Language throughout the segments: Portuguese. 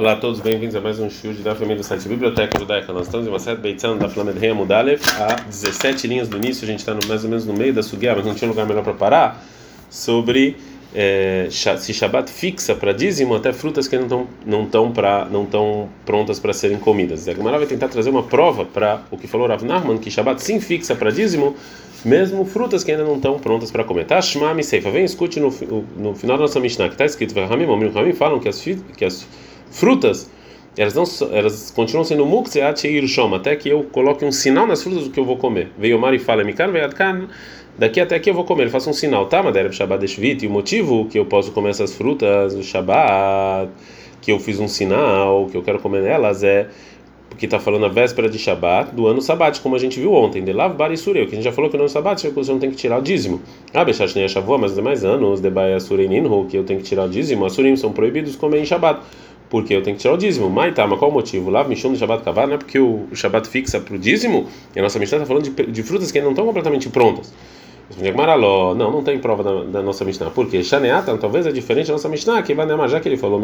Olá a todos, bem-vindos a mais um show da família do site Biblioteca Judaica. Nós estamos em uma série Beitzão da Flamed Rei Mudalev, a 17 linhas do início, a gente está mais ou menos no meio da Sugiá, mas não tinha lugar melhor para parar, sobre é, se Shabbat fixa para dízimo até frutas que não estão não tão prontas para serem comidas. A Gemara vai tentar trazer uma prova para o que falou Rav que Shabbat sim fixa para dízimo, mesmo frutas que ainda não estão prontas para comer. Tá? Shema Seifa, vem escute no, no final da nossa Mishnah, que está escrito, Ramim, Ramim falam que as, que as frutas, elas, não, elas continuam sendo mukseat shom, até que eu coloque um sinal nas frutas do que eu vou comer. Veio o mar e fala, mikan veadkan, daqui até que eu vou comer. Ele faz um sinal, tá? Madeira Shabbat Deshvit, e o motivo que eu posso comer essas frutas, o Shabbat, que eu fiz um sinal, que eu quero comer elas, é porque está falando a véspera de Shabat do ano Sabat, como a gente viu ontem, de Lav Bar Sureu, que a gente já falou que no ano Sabat você não tem que tirar o dízimo. Ah, Bechat nem Shavua, mas demais anos, de Baia Sureninho, que eu tenho que tirar o dízimo, as Surim são proibidos comer em Shabat porque eu tenho que tirar o dízimo. Mas tá, mas qual o motivo? Lá, Mishon do Shabbat Kavar, não é porque o Shabbat fixa para o dízimo, e a nossa Mishnah está falando de, de, frutas que ainda não estão completamente prontas. Não, não tem prova da, da nossa Mishnah. Por quê? Shaneatan, talvez é diferente da nossa Mishnah, que vai já que ele falou,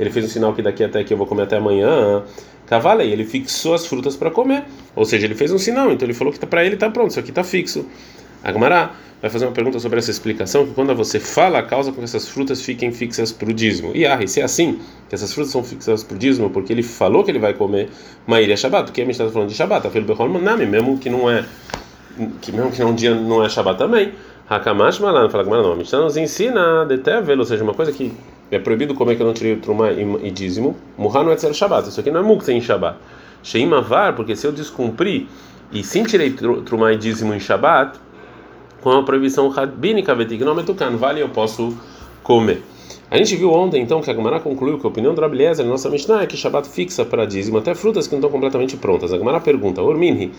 ele fez um sinal que daqui até que eu vou comer até amanhã. Cavalei, ele fixou as frutas para comer. Ou seja, ele fez um sinal, então ele falou que tá, para ele está pronto, isso aqui está fixo. Agmará vai fazer uma pergunta sobre essa explicação, que quando você fala a causa com que essas frutas fiquem fixas para o dízimo. E ah, se é assim, que essas frutas são fixas para o dízimo, porque ele falou que ele vai comer Maíra Shabbat, porque a gente está falando de Shabbat, a Nami, mesmo que não é, que mesmo que não, um dia não é Shabbat também. Hakamash Malan, fala que não, a Mishnah nos ensina de tevel, ou seja, uma coisa que é proibido comer que eu não tirei o trumá e, dízimo, Muhan não é ser Shabbat, isso aqui não é mukta em Shabbat. Sheim Avar, porque se eu descumprir e sim tirei trumá e dízimo em Shabbat, com a proibição rabínica vetignometukan, vale eu posso comer. A gente viu ontem então que a Gemara concluiu que a opinião do Rabeliezer, nossa Mishnah, é que Shabbat fixa para dízimo até frutas que não estão completamente prontas. A Gemara pergunta, Orminhi,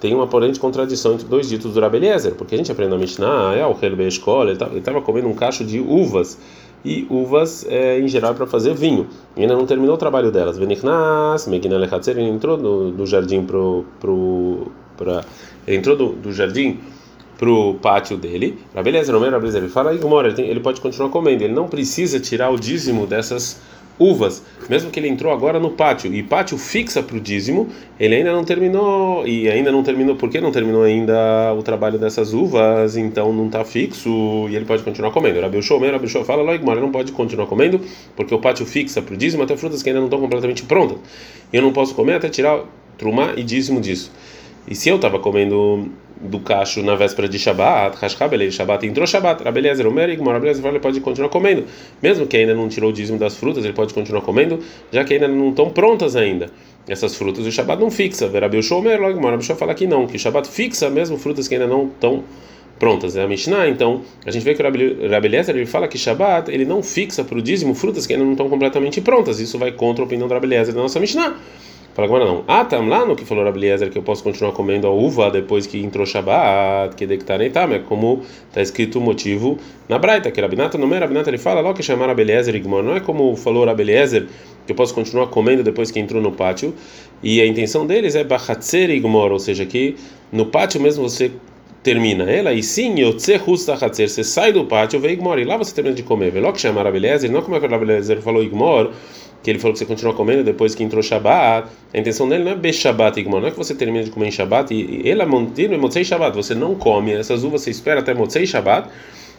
tem uma aparente contradição entre dois ditos do Rabeliezer, porque a gente aprende na Mishnah, é o Helbe escola, ele estava comendo um cacho de uvas, e uvas é, em geral para fazer vinho. E ainda não terminou o trabalho delas. Venichnas, Meginele Hatzer, ele entrou do, do jardim pra, ele entrou do, do jardim pro pátio dele. Rabeleza, é Rabeleza, ele fala, Igmora, ele, ele pode continuar comendo, ele não precisa tirar o dízimo dessas uvas, mesmo que ele entrou agora no pátio e pátio fixa para o dízimo, ele ainda não terminou e ainda não terminou, por que não terminou ainda o trabalho dessas uvas? Então não está fixo e ele pode continuar comendo. Rabi Shomer, Rabi Shomer fala, Loigmar, ele não pode continuar comendo porque o pátio fixa para o dízimo até frutas que ainda não estão completamente prontas. Eu não posso comer até tirar trumá e dízimo disso. E se eu estava comendo do cacho na véspera de Shabbat, Hashkabelei, Shabbat entrou Shabbat, Rabelezer, Omer, Igmor, Rabelezer ele pode continuar comendo. Mesmo que ainda não tirou o dízimo das frutas, ele pode continuar comendo, já que ainda não estão prontas ainda. Essas frutas, o Shabbat não fixa. Verabil Shomer, Igmor, Rabishó fala que não, que o Shabbat fixa mesmo frutas que ainda não estão prontas. É a Mishnah, então, a gente vê que o Rabelezer ele fala que Shabbat ele não fixa para o dízimo frutas que ainda não estão completamente prontas. Isso vai contra a opinião do Rabelezer da nossa Mishnah. Fala agora não. Ah, tá lá no que falou Rabeliezer que eu posso continuar comendo a uva depois que entrou Shabbat, que dectarei tá, mas como está escrito o motivo na Braita, que Rabinata não é Rabinata, ele fala logo que chamar Rabeliezer Igmor, não é como falou Rabeliezer que eu posso continuar comendo depois que entrou no pátio, e a intenção deles é Bachatzer Igmor, ou seja, que no pátio mesmo você termina ela, e sim, Husta Hatzer, você sai do pátio, vê Igmor, e lá você termina de comer. Vê logo que chamar Rabeliezer, não como é que o Rabeliezer falou Igmor que ele falou que você continua comendo depois que entrou Shabbat, a intenção dele não é Beshabat Igmor, não é que você termina de comer em Shabbat e ele mantido em Motzei Shabbat, você não come essas uvas, você espera até Motzei Shabbat,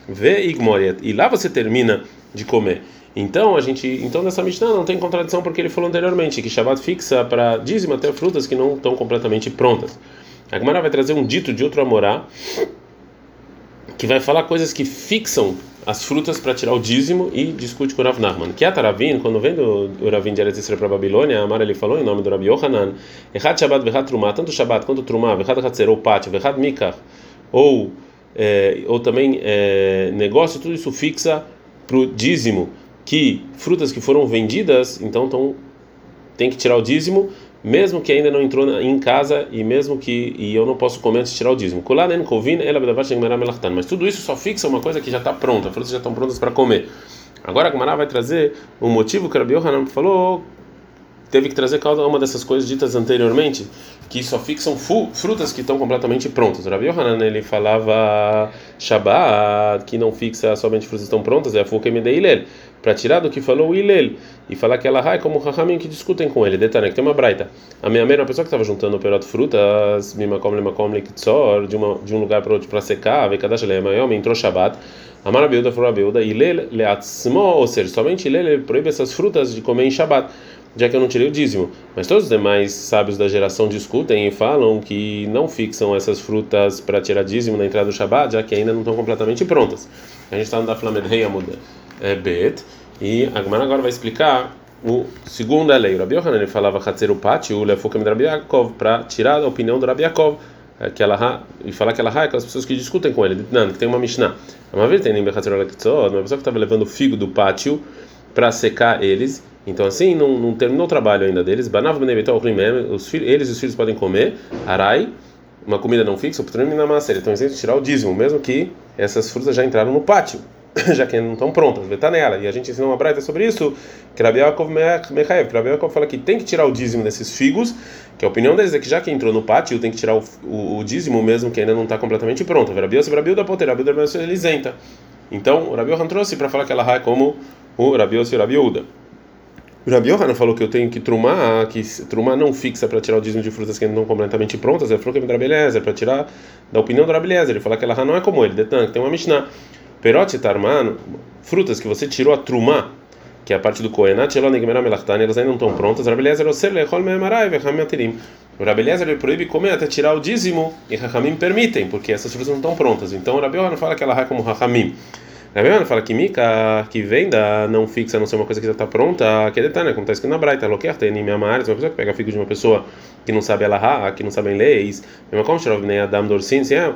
vê Igmor, e lá você termina de comer. Então a gente, então nessa Mishnah não tem contradição porque ele falou anteriormente que Shabbat fixa para dízimo até frutas que não estão completamente prontas. A Gemara vai trazer um dito de outro Amorá que vai falar coisas que fixam as frutas para tirar o dízimo e discute com o Rav Nachman. Que a Taravin, quando vem do, do Ravin de Eretz para a Babilônia, a Amara ele falou em nome do Rabi Yohanan, Echad Shabbat vechad Trumah, tanto Shabbat quanto Trumah, vechad Hatzer, ou Pátio, vechad Mikach, ou, é, ou também é, negócio, tudo isso fixa para o dízimo, que frutas que foram vendidas, então tão, tem que tirar o dízimo, mesmo que ainda não entrou em casa e mesmo que e eu não posso comer antes de tirar o dízimo. Mas tudo isso só fixa uma coisa que já está pronta, as frutas já estão prontas para comer. Agora a Gemara vai trazer um motivo que o Rabi Yohanan falou, teve que trazer cada uma dessas coisas ditas anteriormente, que só fixam frutas que estão completamente prontas. O Rabi Yohanan ele falava Shabbat, que não fixa somente frutas que estão prontas, é a Fukemedeiler para tirar do que falou o Ilel e falar que ela é como Rahamim que discutem com ele. Detalhe, que tem uma braita. A minha mãe uma pessoa que estava juntando perot frutas, mimakom lemakom de uma de um lugar para outro para secar, vekadash lemayom, entrou Shabbat. Amar Abiuda falou Abiuda, Ilel leatzmo, ou seja, somente Ilel proíbe essas frutas de comer em Shabbat já que eu não tirei o dízimo. Mas todos os demais sábios da geração discutem e falam que não fixam essas frutas para tirar dízimo na entrada do Shabbat, já que ainda não estão completamente prontas. A gente está no da Flamed Rei Bet, e a Gemara agora vai explicar o segundo a lei. O Rabi Yohanan ele falava Hatzer o pátio, o Lefukim do Rabi Yaakov, para tirar a opinião do Rabi Yaakov. É, que ela e falar que ela é aquelas pessoas que discutem com ele, não, que tem uma Mishnah. Uma vez tem uma pessoa que estava levando o figo do pátio para secar eles então assim, não, não terminou o trabalho ainda deles. Banav os filhos, eles e os filhos podem comer. Arai, uma comida não fixa, na massa. Eles têm que tirar o dízimo, mesmo que essas frutas já entraram no pátio, já que não estão prontas. Está nela. E a gente ensinou uma braita sobre isso, que Rabi Yaakov Mechaev. Rabi Yaakov fala que tem que tirar o dízimo desses figos, que a opinião deles é que já que entrou no pátio, tem que tirar o, o, o dízimo mesmo que ainda não está completamente pronto. Rabi Yosef, Rabi da Poter, Rabi ele isenta. Então, o Rabi Yohan trouxe para falar que ela é como o Rabi Yosef e Rabi Uda. O Rabi Yohanan falou que eu tenho que trumar, que trumar não fixa para tirar o dízimo de frutas que ainda não estão completamente prontas. Ele falou que é para tirar da opinião do Rabi. Ele falou que ela não é como ele, detan, que tem uma Mishnah. Perote tarmano, frutas que você tirou a trumar, que é a parte do Koenat, elas ainda não estão prontas. O Rabi Eliezer ele proíbe comer até tirar o dízimo e Rahamim permitem, porque essas frutas não estão prontas. Então o Yohanan fala que ela é como Rahamim. Rabiana fala que mica, que venda não fixa, a não ser uma coisa que já está pronta, que é detalhe, como está escrito na Braita, loquer tem minha uma pessoa que pega figo de uma pessoa que não sabe ela que não sabe leis, mesmo como Shrov nem Adam Dorsin, se é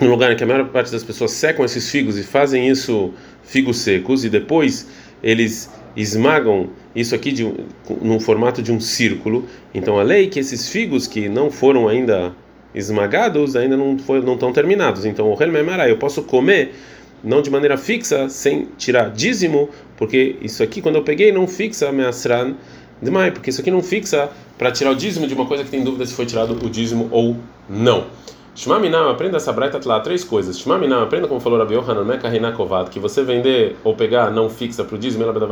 um lugar em que a maior parte das pessoas secam esses figos e fazem isso figos secos e depois eles esmagam isso aqui de, num formato de um círculo. Então a lei é que esses figos que não foram ainda esmagados ainda não foi, não estão terminados. Então o Helmem eu posso comer não de maneira fixa, sem tirar dízimo, porque isso aqui, quando eu peguei, não fixa measran demais, porque isso aqui não fixa para tirar o dízimo de uma coisa que tem dúvida se foi tirado o dízimo ou não. Shmaminam, aprenda essa braita lá, três coisas. Shmaminam, aprenda como falou Rabi Yohanan, Reinakovad, que você vender ou pegar não fixa para o dízimo, ela vai dar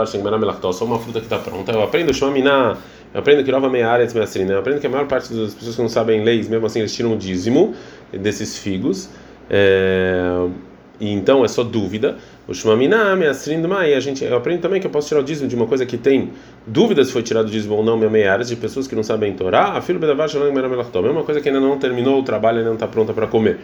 só uma fruta que está pronta. Eu aprendo Shmaminam, eu aprendo que Meia área de Eu aprendo que a maior parte das pessoas que não sabem leis, mesmo assim, eles tiram o dízimo desses figos. É e então é só dúvida. O Shumaminam, e a gente eu aprendo também que eu posso tirar o dízimo de uma coisa que tem dúvida se foi tirado o dízimo ou não, minha meia de pessoas que não sabem Torá, filho bedavar shalom meramelachtom, é uma coisa que ainda não terminou o trabalho, ainda não está pronta para comer.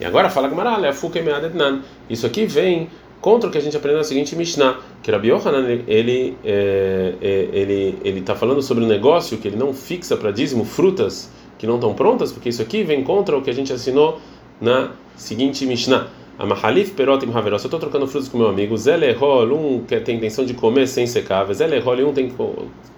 E agora fala Gamarale, a fuke meadetnan. Isso aqui vem contra o que a gente aprende na seguinte Mishnah, que Rabi Yohanan, ele é, é, ele ele está falando sobre um negócio que ele não fixa para dízimo frutas que não estão prontas, porque isso aqui vem contra o que a gente assinou na seguinte Mishnah. A Mahalif Perot Haveró, se eu estou trocando frutas com meu amigo, Zelerol, um que tem intenção de comer sem secar, Zelerol, um tem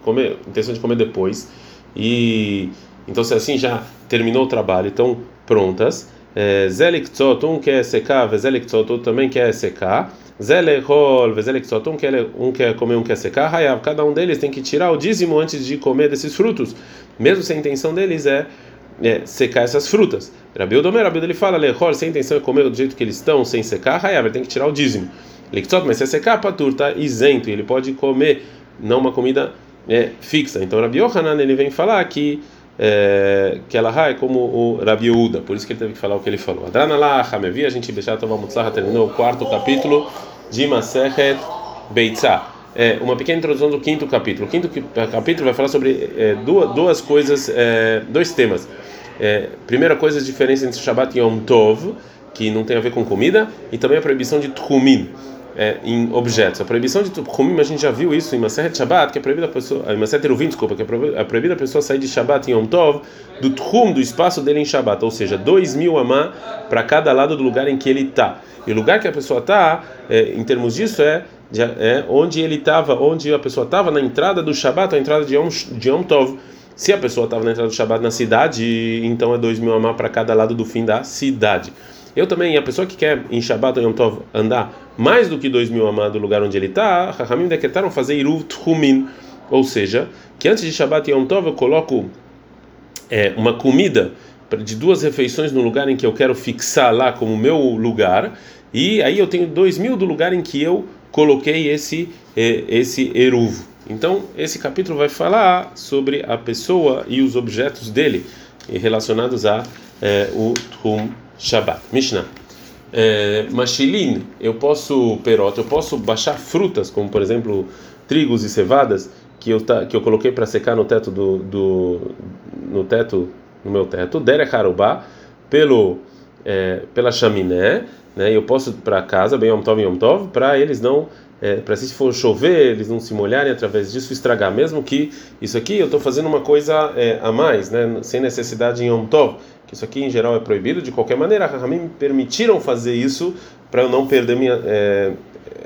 comer, intenção de comer depois, e então se assim já terminou o trabalho, estão prontas. É, Zeliktzot, um quer secar, Zeliktzot, outro também quer secar. Zelerol, Zeliktzot, um quer, um quer comer, um quer secar. Hayav, cada um deles tem que tirar o dízimo antes de comer desses frutos, mesmo se a intenção deles é é, secar essas frutas. Rabi Odomer, Rabi ele fala, lechor, sem intenção de comer do jeito que eles estão, sem secar, Hayav, tem que tirar o dízimo. Liktzot, mas se é secar, patur, está isento, ele pode comer, não uma comida é, fixa. Então Rabi Yohanan, ele vem falar que é, que ela é como o Rabi Uda, por isso que ele teve que falar o que ele falou. Adrana lá, Hamevi, a gente Bechat Mutzlaha terminou o quarto capítulo de Masechet Beitzah é, uma pequena introdução do quinto capítulo. O quinto capítulo vai falar sobre é, duas, duas coisas, é, dois temas. É, primeira coisa, a diferença entre Shabbat e Yom Tov, que não tem a ver com comida, e também a proibição de Tchumin. É, em objetos. A proibição de Tchumin, a gente já viu isso em Maseret Shabbat, que é proibida a pessoa, em Maseret Eruvin, desculpa, que é, proibida a pessoa sair de Shabbat em Yom Tov, do Tchum, do espaço dele em Shabbat, ou seja, dois mil amá para cada lado do lugar em que ele está. E o lugar que a pessoa está, é, em termos disso, é é, onde ele estava, onde a pessoa estava na entrada do Shabat, a entrada de Yom, de Yom Tov. Se a pessoa estava na entrada do Shabat na cidade, então é dois mil amar para cada lado do fim da cidade. Eu também, a pessoa que quer em Shabat ou Yom Tov andar mais do que dois mil amar do lugar onde ele está, Rahamim decretaram fazer Iruv Tchumin, ou seja, que antes de Shabat e Yom Tov eu coloco é, uma comida de duas refeições no lugar em que eu quero fixar lá como meu lugar, e aí eu tenho dois mil do lugar em que eu coloquei esse esse eruvo. Então, esse capítulo vai falar sobre a pessoa e os objetos dele relacionados a é, o Trum Shabbat. Mishnah. É, machilin, eu posso perota, eu posso baixar frutas, como por exemplo trigos e cevadas que eu que eu coloquei para secar no teto do, do no teto no meu teto, derech harubá, pelo é, pela chaminé, né? Eu posso para casa, bem Yom Tov Yom Tov, para eles não é, para se for chover, eles não se molharem através disso estragar, mesmo que isso aqui eu estou fazendo uma coisa é, a mais, né, sem necessidade em Yom Tov, que isso aqui em geral é proibido, de qualquer maneira, a me permitiram fazer isso para eu não perder minha, é,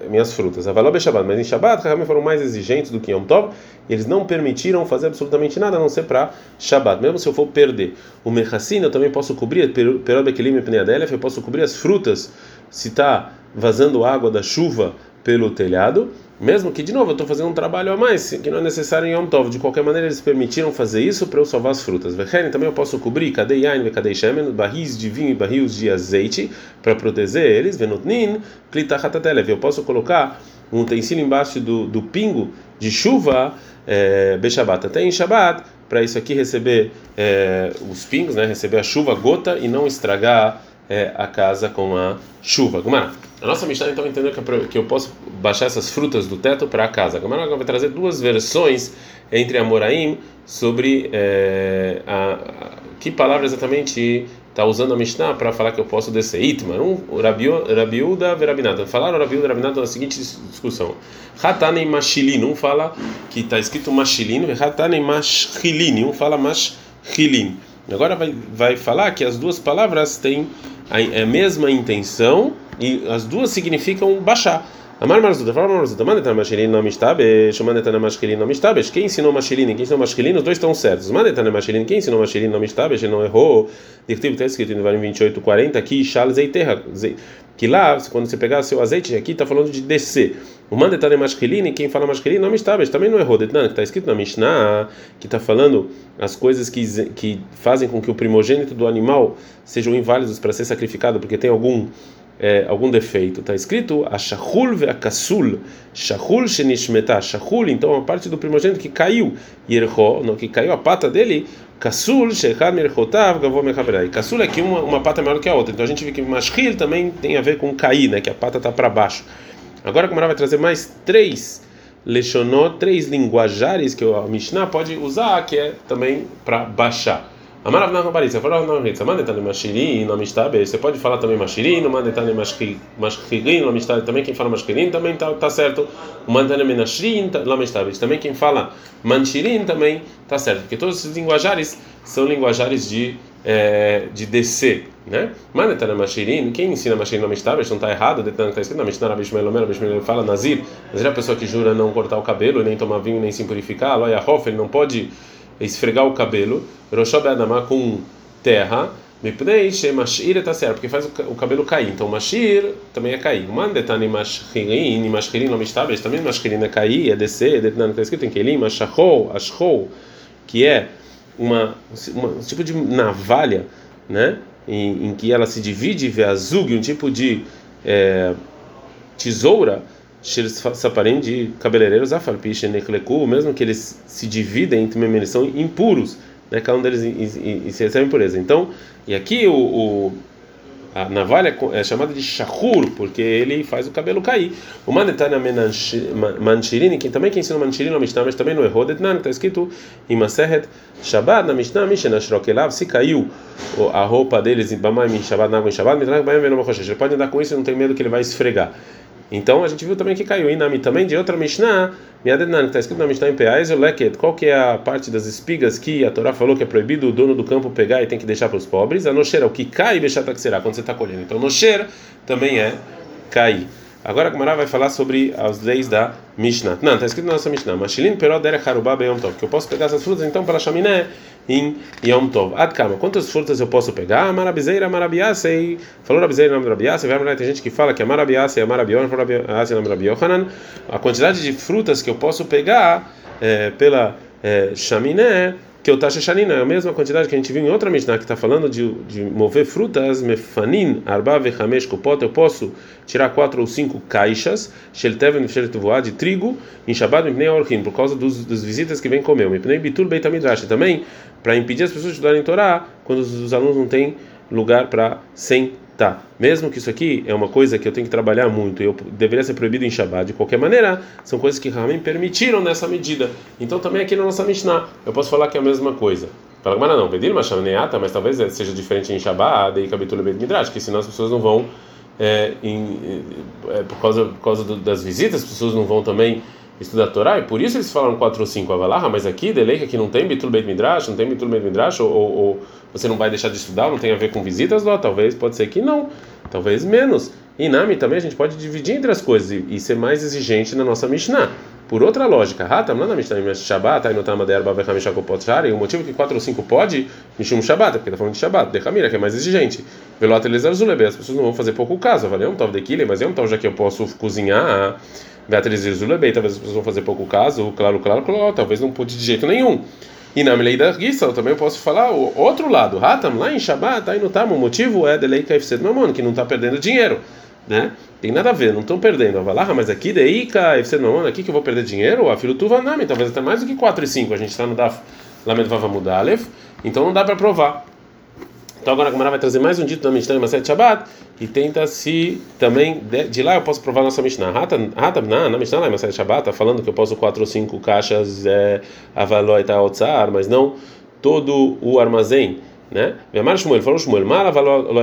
minhas frutas. Avalob Shabbat, mas em Shabbat, Rahamim foram mais exigentes do que em Yom Tov, e eles não permitiram fazer absolutamente nada a não ser para Shabbat, mesmo se eu for perder. O Mechassin eu também posso cobrir, Perob Ekelim e eu posso cobrir as frutas se está vazando água da chuva pelo telhado, mesmo que de novo eu estou fazendo um trabalho a mais que não é necessário em Yom Tov. De qualquer maneira eles permitiram fazer isso para eu salvar as frutas. Vechen também eu posso cobrir cadê yain, cadê shemen, barris de vinho e barris de azeite para proteger eles. Venutnin, klitachatatelev. Eu posso colocar um utensílio embaixo do, do pingo de chuva é, Beshabat, até em Shabat, para isso aqui receber é, os pingos, né, receber a chuva, gota e não estragar é, a casa com a chuva. Gumara. A nossa Mishnah então entendeu que eu posso baixar essas frutas do teto para a casa. Gumara vai trazer duas versões entre Amoraim sobre é, a, a, que palavra exatamente está usando a Mishnah para falar que eu posso descer. Itmar, um Rabiuda Verabinata. Falaram Rabiuda Verabinata na seguinte discussão. Hatanem Mashilin, um fala que está escrito Mashilin, Hatanem Mashilin, um fala Mashilin. Agora vai, vai falar que as duas palavras têm a, a mesma intenção e as duas significam baixar. Amar Marzuda, fala Marzuda, Manetan Mashilin não mistabesh, Manetan Mashilin não mistabesh. Quem ensinou Mashilin quem ensinou Mashilin, os dois estão certos. Manetan Mashilin, quem ensinou Mashilin não mistabesh, ele não errou. Dirtivo está escrito no Varim 28, 40, aqui, Shal Zeiterra, que lá, quando você pegar seu azeite, aqui está falando de descer. O Manetan Mashilin, quem fala Mashilin não mistabesh, também não errou. Detnan, que está escrito na Mishnah, que está falando as coisas que, que fazem com que o primogênito do animal sejam inválidos para ser sacrificado, porque tem algum é, algum defeito. Está escrito a shahul ve a kasul, shahul shenishmeta, shahul, então a parte do primogênito que caiu, yerho, não, que caiu a pata dele, kasul shechad merchotav gavô mechaberai. Kasul é que uma, uma pata é maior que a outra. Então a gente vê que mashkil também tem a ver com cair, né, que a pata está para baixo. Agora a Gemara vai trazer mais três leshonot, três linguajares que a Mishnah pode usar, que é também para baixar. Amarav na Rabaritza, falou na mashirin, no mistabe, você pode falar também mashirin, mandetane mashirin, mistabe, também quem fala mashirin também tá, tá certo, mandetane menashrin, mistabe, também quem fala manchirin também tá certo, porque todos esses linguajares são linguajares de é, de descer, né? Mandetane mashirin, quem ensina mashirin no mistabe, não está errado, detan está escrito na Mishnah, Rabi Shmuel Omer, Rabi Shmuel fala Nazir, Nazir é a pessoa que jura não cortar o cabelo, nem tomar vinho, nem se purificar, Loya Hof, ele não pode esfregar o cabelo, Roshab Adamá com terra, Mipnei Shemashir está certo, porque faz o cabelo cair. Então, Mashir também é cair. Mandetani Mashirin, Mashirin não está, também Mashirin é cair, é descer, Detnan está escrito em Kelim, Ashahou, Ashou, que é uma, uma, um tipo de navalha, né? Em, em que ela se divide, vê azug, um tipo de é, tesoura Saparim de cabeleireiros Afarpish Nekleku, mesmo que eles se dividem entre eles são impuros, né? cada um deles e, e, se recebe impureza. Então, e aqui o, o a navalha é chamada de shahur, porque ele faz o cabelo cair. O manetana manchirini, que também quem ensina manchirini no Mishnah, mas também no erro, está escrito em Maseret Shabbat na Mishnah, Mishnah Shrokelav, se caiu a roupa deles em Bamai, em Shabbat, na água em Shabbat, ele pode andar com isso, não tem medo que ele vai esfregar. Então a gente viu também que caiu Inami também de outra Mishnah, Miadenan, que está escrito na Mishnah em Peais, Leket, qual que é a parte das espigas que a Torá falou que é proibido o dono do campo pegar e tem que deixar para os pobres? A Noshera, o que cai e será quando você está colhendo. Então Noshera também é cair. Agora a Gemara vai falar sobre as leis da Mishnah. Não, está escrito na nossa Mishnah. Mashilin perod derech harubá beyom tov. Que eu posso pegar essas frutas então para a chaminé em Yom Tov. Adkama, quantas frutas eu posso pegar? Marabizeira, marabiasei. Falou rabizeira, nome rabiasei. Vai tem gente que fala que é marabiasei, é marabion, marabiasei, nome rabiohanan. A quantidade de frutas que eu posso pegar é, pela é, chaminé que o Tasha Shanina é a mesma quantidade que a gente viu em outra Mishnah que está falando de, de mover frutas, mefanin, arba vechamesh kopot, eu posso tirar quatro ou cinco caixas, shelteven de trigo, em Shabbat mipnei orchim, por causa dos, dos visitas que vem comer, mipnei bitul beit midrash, também para impedir as pessoas de estudarem Torá quando os, os alunos não têm lugar para sentar tá, mesmo que isso aqui é uma coisa que eu tenho que trabalhar muito, eu deveria ser proibido em Shabbat, de qualquer maneira, são coisas que realmente permitiram nessa medida. Então também aqui na nossa Mishnah, eu posso falar que é a mesma coisa. Fala, mas não, pedir uma chaneata, mas talvez seja diferente em Shabbat, e Kabitulo Bet Midrash, que senão as pessoas não vão, é, em, é, por causa, por causa do, das visitas, as pessoas não vão também estudar a Torá, e por isso eles falam 4 ou 5 Avalarra, mas aqui, Deleika, que não tem Bitul Beit Midrash, não tem Bitul Beit Midrash, ou, ou, ou, você não vai deixar de estudar, não tem a ver com visitas, talvez, pode ser que não, talvez menos. E Nami também a gente pode dividir entre as coisas e, ser mais exigente na nossa Mishnah. Por outra lógica, Hatam, lá na Mishnah, Shabbat, aí no Tamad Erba Vechamishakopot Shari, o motivo que 4 ou 5 pode, Mishum Shabbat, porque está falando de Shabbat, Dechamira, que é mais exigente. Velot Zulebe, as pessoas não vão fazer pouco caso, avaliam tal de Kile, mas é um tal já que eu posso cozinhar Beatriz Zulebei, talvez as pessoas vão fazer pouco caso, claro, claro, claro, talvez não pude de jeito nenhum. E na lei da também eu posso falar o outro lado. Hatam, lá em Shabbat, aí no Tam, o motivo é de lei KFC do Mamon, que não está perdendo dinheiro, né? Tem nada a ver, não estão perdendo. Avalar, mas aqui daí KFC do Mamon, aqui que eu vou perder dinheiro, a filho Tuvanami, talvez até mais do que 4 e 5. A gente está no Daf Lamed Vava Mudalev, então não dá para provar. Então agora a Gamara vai trazer mais um dito da Mishnah em Shabbat e tenta se também de, de, lá eu posso provar nossa Mishnah. Hatam na na Mishnah lá em Maseret Shabbat tá falando que eu posso quatro ou cinco caixas é, avaloi taotzar, mas não todo o armazém. Né? Vemar Shmuel falou Shmuel,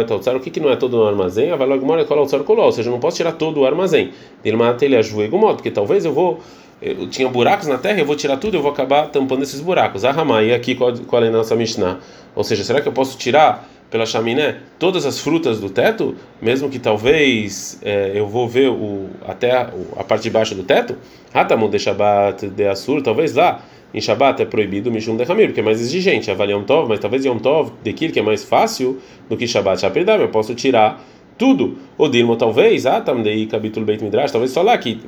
taotzar, o que que não é todo o armazém? Avaloi gmor é kol ou seja, eu não posso tirar todo o armazém. Dilma telha juegumot, porque talvez eu vou eu tinha buracos na terra, eu vou tirar tudo, eu vou acabar tampando esses buracos. Ah, e aqui qual, é a nossa Mishnah? Ou seja, será que eu posso tirar pela chaminé todas as frutas do teto, mesmo que talvez é, eu vou ver o, até a, a, parte de baixo do teto, Hatamu de Shabbat de Assur, talvez lá em Shabbat é proibido Mishum de Hamir, porque é mais exigente, avali Yom Tov, mas talvez Yom Tov de Kir, que é mais fácil do que Shabbat Shaperdam, eu posso tirar tudo. O Dilmo talvez, Atam de capítulo Beit Midrash, talvez só lá que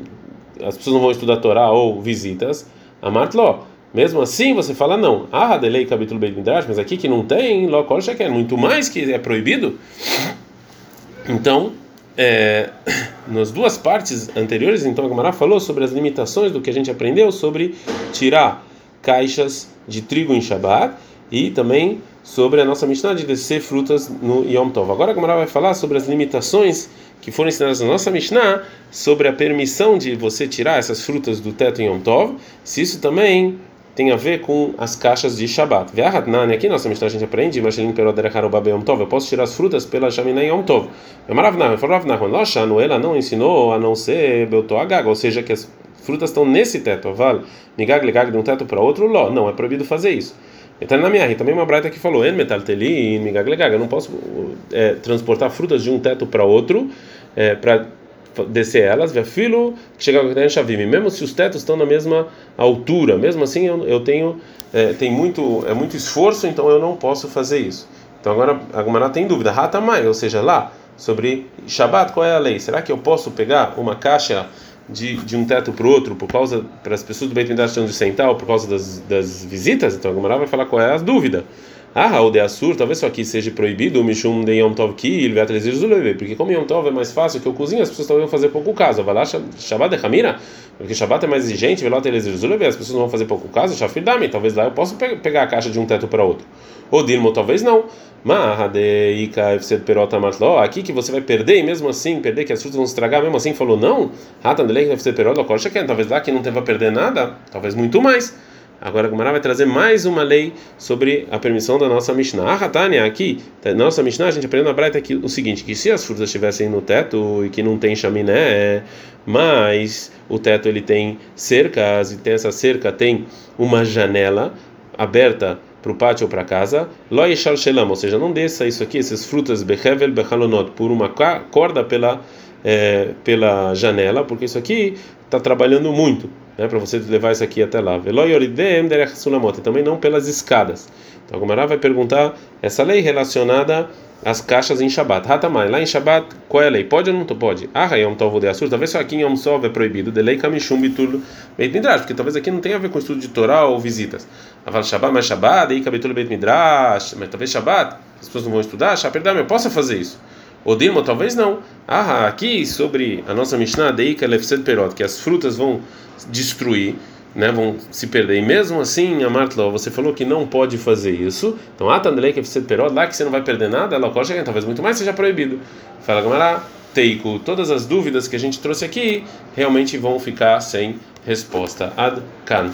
as pessoas não vão estudar Torá ou visitas, Amartló. Mesmo assim, você fala não. Ah, delei capítulo Beit Midrash, mas aqui que não tem, local quer muito mais que é proibido. Então, é, nas duas partes anteriores, então a Gamara falou sobre as limitações do que a gente aprendeu sobre tirar caixas de trigo em Shabbat e também sobre a nossa Mishnah de descer frutas no Yom Tov. Agora a Gamara vai falar sobre as limitações que foram ensinadas na nossa Mishnah sobre a permissão de você tirar essas frutas do teto em Yom Tov, se isso também tem a ver com as caixas de Shabbat. Ve'ahatnani, aqui nossa Mishnah a gente aprende, Mashilim Yom Tov, eu posso tirar as frutas pela Shaminá Yom Tov. Shanu, ela não ensinou a não ser Beltoagag, ou seja, que as frutas estão nesse teto, vale? Nigag, ligag de um teto para outro, ló. Não, é proibido fazer isso. Então, na minha também uma braita que falou, en metal teli, migag, legag, eu não posso é, transportar frutas de um teto para outro, é, para descer elas, filo que chega a Shavim, mesmo se os tetos estão na mesma altura, mesmo assim eu, eu tenho é, tem muito é muito esforço, então eu não posso fazer isso. Então agora a Gumara tem dúvida, Hatamai, ou seja, lá sobre Shabat, qual é a lei? Será que eu posso pegar uma caixa de, de um teto para o outro por causa para as pessoas do Beit Midrash de sentar por causa das, das visitas? Então a Gumara vai falar qual é a dúvida. Ah, o de Assur, talvez só aqui seja proibido o Mishum de Yom Tov Ki, ele vai porque como Yom Tov é mais fácil que eu cozinho, as pessoas vão fazer pouco caso. Vai lá, Shabbat de Hamira, porque Shabbat é mais exigente, vai lá as pessoas não vão fazer pouco caso. Shafir Dami, talvez lá eu possa pegar a caixa de um teto para outro. O Dilmo, talvez não. Aqui que você vai perder, e mesmo assim, perder, que as frutas vão estragar, mesmo assim falou não. Talvez lá que não tem para perder nada, talvez muito mais. Agora a Gumara vai trazer mais uma lei sobre a permissão da nossa Mishnah. A Hatania, aqui, na nossa Mishnah, a gente aprende na Braita aqui o seguinte: que se as frutas estivessem no teto e que não tem chaminé, mas o teto ele tem cercas e tem essa cerca tem uma janela aberta para o pátio ou para casa, lo shelam, ou seja, não desça isso aqui, essas frutas behevel bechalonot, por uma corda pela é, pela janela, porque isso aqui está trabalhando muito né, para você levar isso aqui até lá. E também não pelas escadas. Então a Gomara vai perguntar essa lei relacionada as caixas em Shabat. Hatamai, lá em Shabat, qual é a lei? Pode ou não pode? Ah, Yom Tov de Assur, talvez só aqui em Yom Sov é proibido, de lei Kamishum Bitul Beit Midrash, porque talvez aqui não tenha a ver com estudo de Torá ou visitas. Aval Shabat, mas Shabat, aí Kabitul Beit Midrash, mas talvez Shabat, as pessoas não vão estudar, perdão, eu posso fazer isso. O Dilma, talvez não. Ah, aqui sobre a nossa Mishnah, Deika Lefsed Perot, que as frutas vão destruir né, vão se perder. E mesmo assim, a Martla, você falou que não pode fazer isso. Então, ah, Tandelei que você peró, lá que você não vai perder nada, ela chegar, talvez muito mais seja proibido. Fala Gamará, Teiko, todas as dúvidas que a gente trouxe aqui realmente vão ficar sem resposta. Ad Kan.